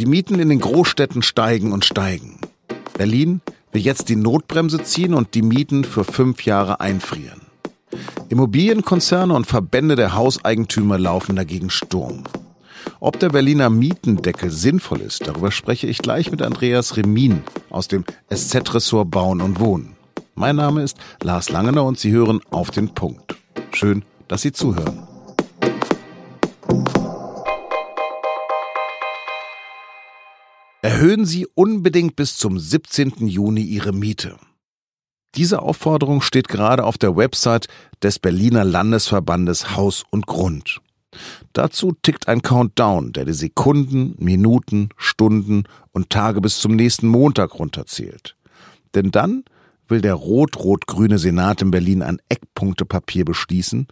Die Mieten in den Großstädten steigen und steigen. Berlin will jetzt die Notbremse ziehen und die Mieten für fünf Jahre einfrieren. Immobilienkonzerne und Verbände der Hauseigentümer laufen dagegen Sturm. Ob der Berliner Mietendeckel sinnvoll ist, darüber spreche ich gleich mit Andreas Remin aus dem SZ-Ressort Bauen und Wohnen. Mein Name ist Lars Langener und Sie hören auf den Punkt. Schön, dass Sie zuhören. Erhöhen Sie unbedingt bis zum 17. Juni Ihre Miete. Diese Aufforderung steht gerade auf der Website des Berliner Landesverbandes Haus und Grund. Dazu tickt ein Countdown, der die Sekunden, Minuten, Stunden und Tage bis zum nächsten Montag runterzählt. Denn dann will der rot-rot-grüne Senat in Berlin ein Eckpunktepapier beschließen,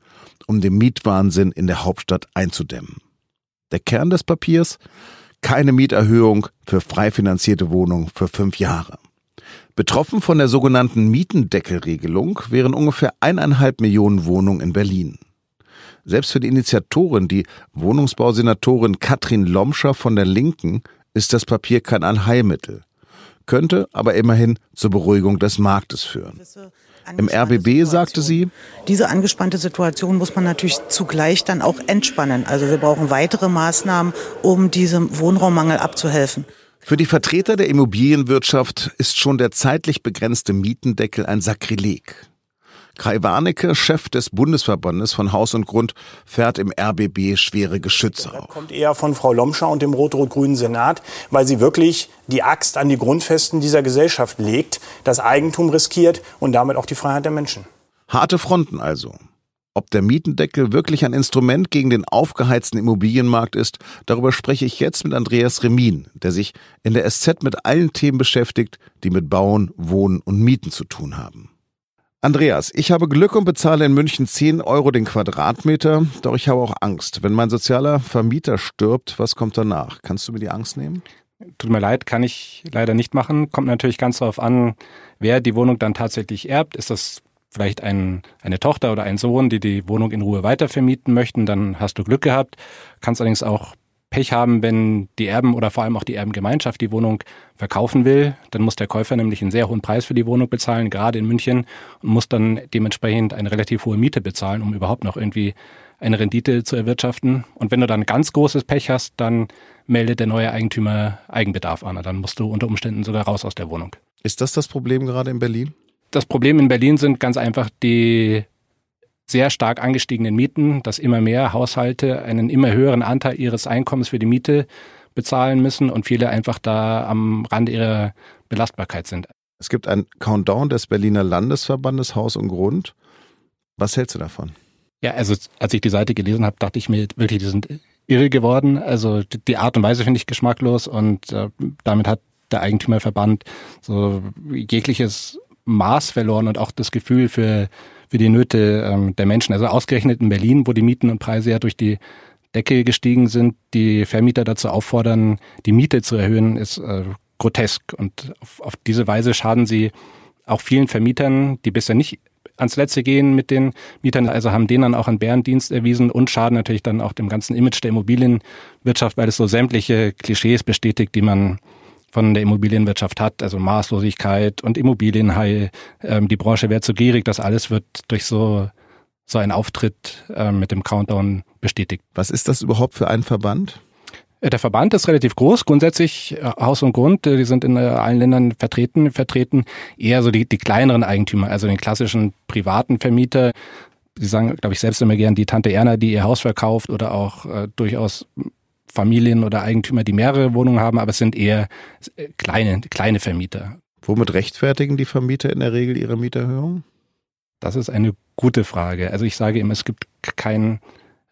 um den Mietwahnsinn in der Hauptstadt einzudämmen. Der Kern des Papiers keine Mieterhöhung für frei finanzierte Wohnungen für fünf Jahre. Betroffen von der sogenannten Mietendeckelregelung wären ungefähr eineinhalb Millionen Wohnungen in Berlin. Selbst für die Initiatorin, die Wohnungsbausenatorin Katrin Lomscher von der Linken, ist das Papier kein Allheilmittel, könnte aber immerhin zur Beruhigung des Marktes führen. Im RBB sagte sie, diese angespannte Situation muss man natürlich zugleich dann auch entspannen. Also wir brauchen weitere Maßnahmen, um diesem Wohnraummangel abzuhelfen. Für die Vertreter der Immobilienwirtschaft ist schon der zeitlich begrenzte Mietendeckel ein Sakrileg. Kai Warnecke, Chef des Bundesverbandes von Haus und Grund, fährt im RBB schwere Geschütze auf. Das kommt eher von Frau Lomscher und dem rot-rot-grünen Senat, weil sie wirklich die Axt an die Grundfesten dieser Gesellschaft legt, das Eigentum riskiert und damit auch die Freiheit der Menschen. Harte Fronten also. Ob der Mietendeckel wirklich ein Instrument gegen den aufgeheizten Immobilienmarkt ist, darüber spreche ich jetzt mit Andreas Remin, der sich in der SZ mit allen Themen beschäftigt, die mit Bauen, Wohnen und Mieten zu tun haben. Andreas, ich habe Glück und bezahle in München 10 Euro den Quadratmeter, doch ich habe auch Angst. Wenn mein sozialer Vermieter stirbt, was kommt danach? Kannst du mir die Angst nehmen? Tut mir leid, kann ich leider nicht machen. Kommt natürlich ganz darauf an, wer die Wohnung dann tatsächlich erbt. Ist das vielleicht ein, eine Tochter oder ein Sohn, die die Wohnung in Ruhe weitervermieten möchten, dann hast du Glück gehabt. Kannst allerdings auch Pech haben, wenn die Erben oder vor allem auch die Erbengemeinschaft die Wohnung verkaufen will. Dann muss der Käufer nämlich einen sehr hohen Preis für die Wohnung bezahlen, gerade in München, und muss dann dementsprechend eine relativ hohe Miete bezahlen, um überhaupt noch irgendwie eine Rendite zu erwirtschaften. Und wenn du dann ganz großes Pech hast, dann meldet der neue Eigentümer Eigenbedarf an. Dann musst du unter Umständen sogar raus aus der Wohnung. Ist das das Problem gerade in Berlin? Das Problem in Berlin sind ganz einfach die sehr stark angestiegenen Mieten, dass immer mehr Haushalte einen immer höheren Anteil ihres Einkommens für die Miete bezahlen müssen und viele einfach da am Rande ihrer Belastbarkeit sind. Es gibt ein Countdown des Berliner Landesverbandes Haus und Grund. Was hältst du davon? Ja, also als ich die Seite gelesen habe, dachte ich mir wirklich, die sind irre geworden. Also die Art und Weise finde ich geschmacklos und äh, damit hat der Eigentümerverband so jegliches Maß verloren und auch das Gefühl für für die Nöte ähm, der Menschen. Also ausgerechnet in Berlin, wo die Mieten und Preise ja durch die Decke gestiegen sind, die Vermieter dazu auffordern, die Miete zu erhöhen, ist äh, grotesk. Und auf, auf diese Weise schaden sie auch vielen Vermietern, die bisher nicht ans Letzte gehen mit den Mietern, also haben denen dann auch einen Bärendienst erwiesen und schaden natürlich dann auch dem ganzen Image der Immobilienwirtschaft, weil es so sämtliche Klischees bestätigt, die man von der Immobilienwirtschaft hat, also Maßlosigkeit und Immobilienhai, ähm, die Branche wäre zu gierig, das alles wird durch so so einen Auftritt ähm, mit dem Countdown bestätigt. Was ist das überhaupt für ein Verband? Äh, der Verband ist relativ groß, grundsätzlich äh, Haus und Grund, äh, die sind in allen Ländern vertreten, vertreten eher so die, die kleineren Eigentümer, also den klassischen privaten Vermieter. Sie sagen, glaube ich, selbst immer gern die Tante Erna, die ihr Haus verkauft oder auch äh, durchaus Familien oder Eigentümer, die mehrere Wohnungen haben, aber es sind eher äh, kleine, kleine Vermieter. Womit rechtfertigen die Vermieter in der Regel ihre Mieterhöhung? Das ist eine gute Frage. Also ich sage immer, es gibt kein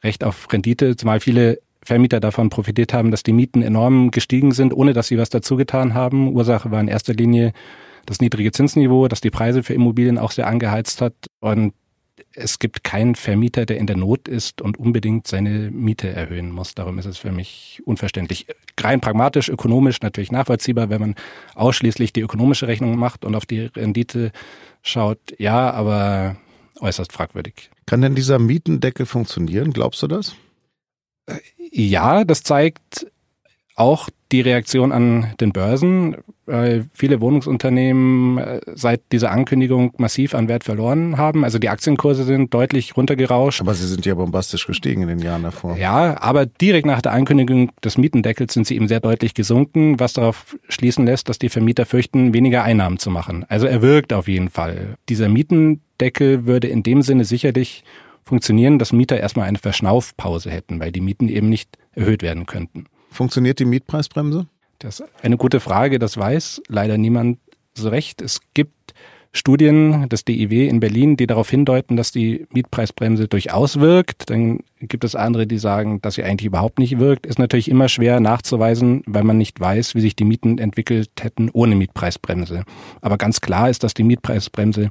Recht auf Rendite, zumal viele Vermieter davon profitiert haben, dass die Mieten enorm gestiegen sind, ohne dass sie was dazu getan haben. Ursache war in erster Linie das niedrige Zinsniveau, das die Preise für Immobilien auch sehr angeheizt hat. Und es gibt keinen Vermieter, der in der Not ist und unbedingt seine Miete erhöhen muss. Darum ist es für mich unverständlich. Rein pragmatisch, ökonomisch natürlich nachvollziehbar, wenn man ausschließlich die ökonomische Rechnung macht und auf die Rendite schaut. Ja, aber äußerst fragwürdig. Kann denn dieser Mietendeckel funktionieren? Glaubst du das? Äh, ja, das zeigt auch die Reaktion an den Börsen, weil viele Wohnungsunternehmen äh, seit dieser Ankündigung massiv an Wert verloren haben. Also die Aktienkurse sind deutlich runtergerauscht. Aber sie sind ja bombastisch gestiegen in den Jahren davor. Ja, aber direkt nach der Ankündigung des Mietendeckels sind sie eben sehr deutlich gesunken, was darauf schließen lässt, dass die Vermieter fürchten, weniger Einnahmen zu machen. Also er wirkt auf jeden Fall. Dieser Mietendeckel würde in dem Sinne sicherlich funktionieren, dass Mieter erstmal eine Verschnaufpause hätten, weil die Mieten eben nicht erhöht werden könnten. Funktioniert die Mietpreisbremse? Das ist eine gute Frage, das weiß leider niemand so recht. Es gibt Studien des DIW in Berlin, die darauf hindeuten, dass die Mietpreisbremse durchaus wirkt. Dann gibt es andere, die sagen, dass sie eigentlich überhaupt nicht wirkt. Ist natürlich immer schwer nachzuweisen, weil man nicht weiß, wie sich die Mieten entwickelt hätten ohne Mietpreisbremse. Aber ganz klar ist, dass die Mietpreisbremse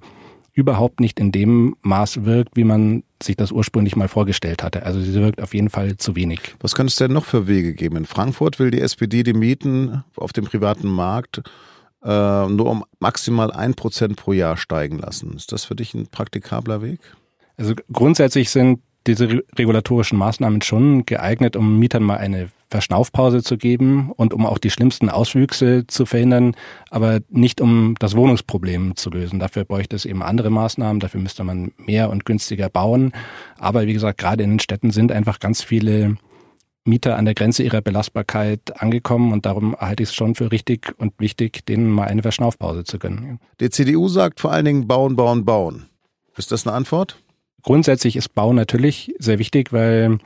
überhaupt nicht in dem Maß wirkt, wie man sich das ursprünglich mal vorgestellt hatte. Also sie wirkt auf jeden Fall zu wenig. Was könnte es denn noch für Wege geben? In Frankfurt will die SPD die Mieten auf dem privaten Markt äh, nur um maximal ein Prozent pro Jahr steigen lassen. Ist das für dich ein praktikabler Weg? Also grundsätzlich sind diese regulatorischen Maßnahmen schon geeignet, um Mietern mal eine Verschnaufpause zu geben und um auch die schlimmsten Auswüchse zu verhindern, aber nicht um das Wohnungsproblem zu lösen. Dafür bräuchte es eben andere Maßnahmen, dafür müsste man mehr und günstiger bauen. Aber wie gesagt, gerade in den Städten sind einfach ganz viele Mieter an der Grenze ihrer Belastbarkeit angekommen und darum halte ich es schon für richtig und wichtig, denen mal eine Verschnaufpause zu gönnen. Die CDU sagt vor allen Dingen bauen, bauen, bauen. Ist das eine Antwort? Grundsätzlich ist Bau natürlich sehr wichtig, weil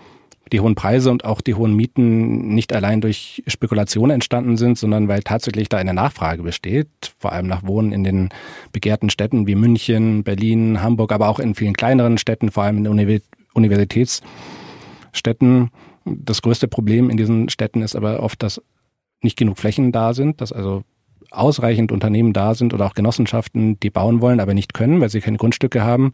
die hohen Preise und auch die hohen Mieten nicht allein durch Spekulation entstanden sind, sondern weil tatsächlich da eine Nachfrage besteht, vor allem nach Wohnen in den begehrten Städten wie München, Berlin, Hamburg, aber auch in vielen kleineren Städten, vor allem in Universitätsstädten. Das größte Problem in diesen Städten ist aber oft, dass nicht genug Flächen da sind, dass also ausreichend Unternehmen da sind oder auch Genossenschaften, die bauen wollen, aber nicht können, weil sie keine Grundstücke haben.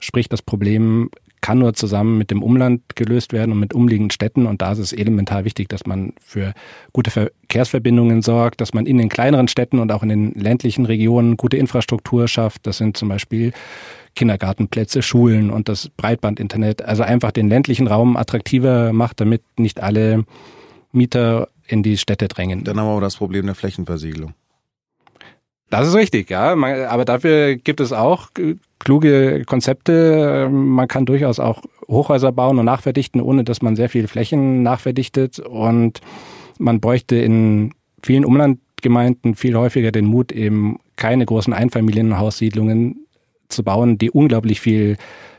Sprich, das Problem kann nur zusammen mit dem Umland gelöst werden und mit umliegenden Städten. Und da ist es elementar wichtig, dass man für gute Verkehrsverbindungen sorgt, dass man in den kleineren Städten und auch in den ländlichen Regionen gute Infrastruktur schafft. Das sind zum Beispiel Kindergartenplätze, Schulen und das Breitbandinternet. Also einfach den ländlichen Raum attraktiver macht, damit nicht alle Mieter in die Städte drängen. Dann haben wir aber das Problem der Flächenversiegelung. Das ist richtig, ja. Aber dafür gibt es auch kluge Konzepte. Man kann durchaus auch Hochhäuser bauen und nachverdichten, ohne dass man sehr viel Flächen nachverdichtet. Und man bräuchte in vielen Umlandgemeinden viel häufiger den Mut, eben keine großen Einfamilienhaussiedlungen zu bauen, die unglaublich viel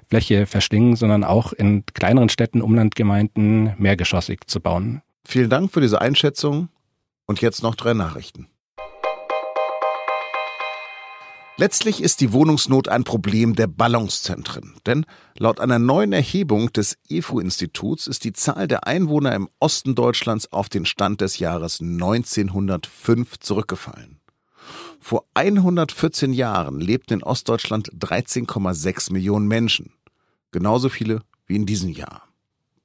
Fläche verschlingen, sondern auch in kleineren Städten, Umlandgemeinden mehrgeschossig zu bauen. Vielen Dank für diese Einschätzung. Und jetzt noch drei Nachrichten. Letztlich ist die Wohnungsnot ein Problem der Ballungszentren, denn laut einer neuen Erhebung des EFU-Instituts ist die Zahl der Einwohner im Osten Deutschlands auf den Stand des Jahres 1905 zurückgefallen. Vor 114 Jahren lebten in Ostdeutschland 13,6 Millionen Menschen, genauso viele wie in diesem Jahr.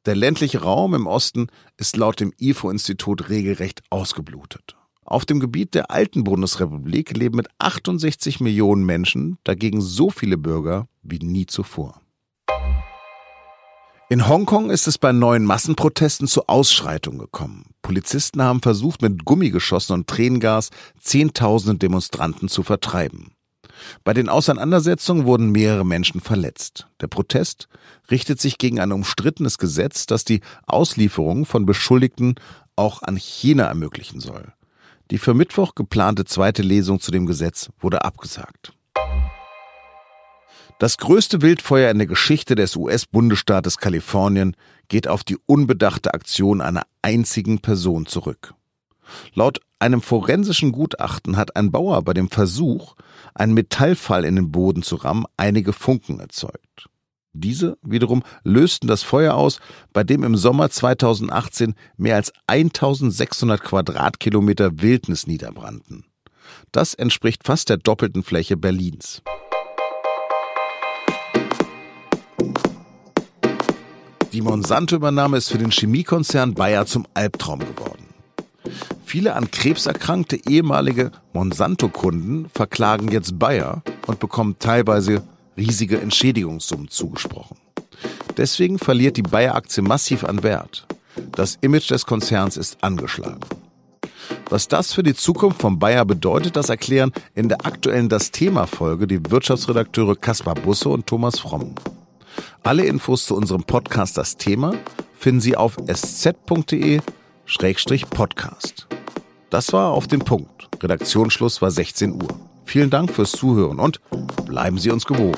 Der ländliche Raum im Osten ist laut dem IFO-Institut regelrecht ausgeblutet. Auf dem Gebiet der alten Bundesrepublik leben mit 68 Millionen Menschen dagegen so viele Bürger wie nie zuvor. In Hongkong ist es bei neuen Massenprotesten zu Ausschreitungen gekommen. Polizisten haben versucht, mit Gummigeschossen und Tränengas Zehntausende Demonstranten zu vertreiben. Bei den Auseinandersetzungen wurden mehrere Menschen verletzt. Der Protest richtet sich gegen ein umstrittenes Gesetz, das die Auslieferung von Beschuldigten auch an China ermöglichen soll. Die für Mittwoch geplante zweite Lesung zu dem Gesetz wurde abgesagt. Das größte Wildfeuer in der Geschichte des US-Bundesstaates Kalifornien geht auf die unbedachte Aktion einer einzigen Person zurück. Laut einem forensischen Gutachten hat ein Bauer bei dem Versuch, einen Metallfall in den Boden zu rammen, einige Funken erzeugt. Diese wiederum lösten das Feuer aus, bei dem im Sommer 2018 mehr als 1600 Quadratkilometer Wildnis niederbrannten. Das entspricht fast der doppelten Fläche Berlins. Die Monsanto-Übernahme ist für den Chemiekonzern Bayer zum Albtraum geworden. Viele an Krebs erkrankte ehemalige Monsanto-Kunden verklagen jetzt Bayer und bekommen teilweise riesige Entschädigungssummen zugesprochen. Deswegen verliert die Bayer-Aktie massiv an Wert. Das Image des Konzerns ist angeschlagen. Was das für die Zukunft von Bayer bedeutet, das erklären in der aktuellen Das Thema Folge die Wirtschaftsredakteure Kaspar Busse und Thomas Fromm. Alle Infos zu unserem Podcast Das Thema finden Sie auf sz.de-podcast. Das war auf den Punkt. Redaktionsschluss war 16 Uhr. Vielen Dank fürs Zuhören und bleiben Sie uns gewogen.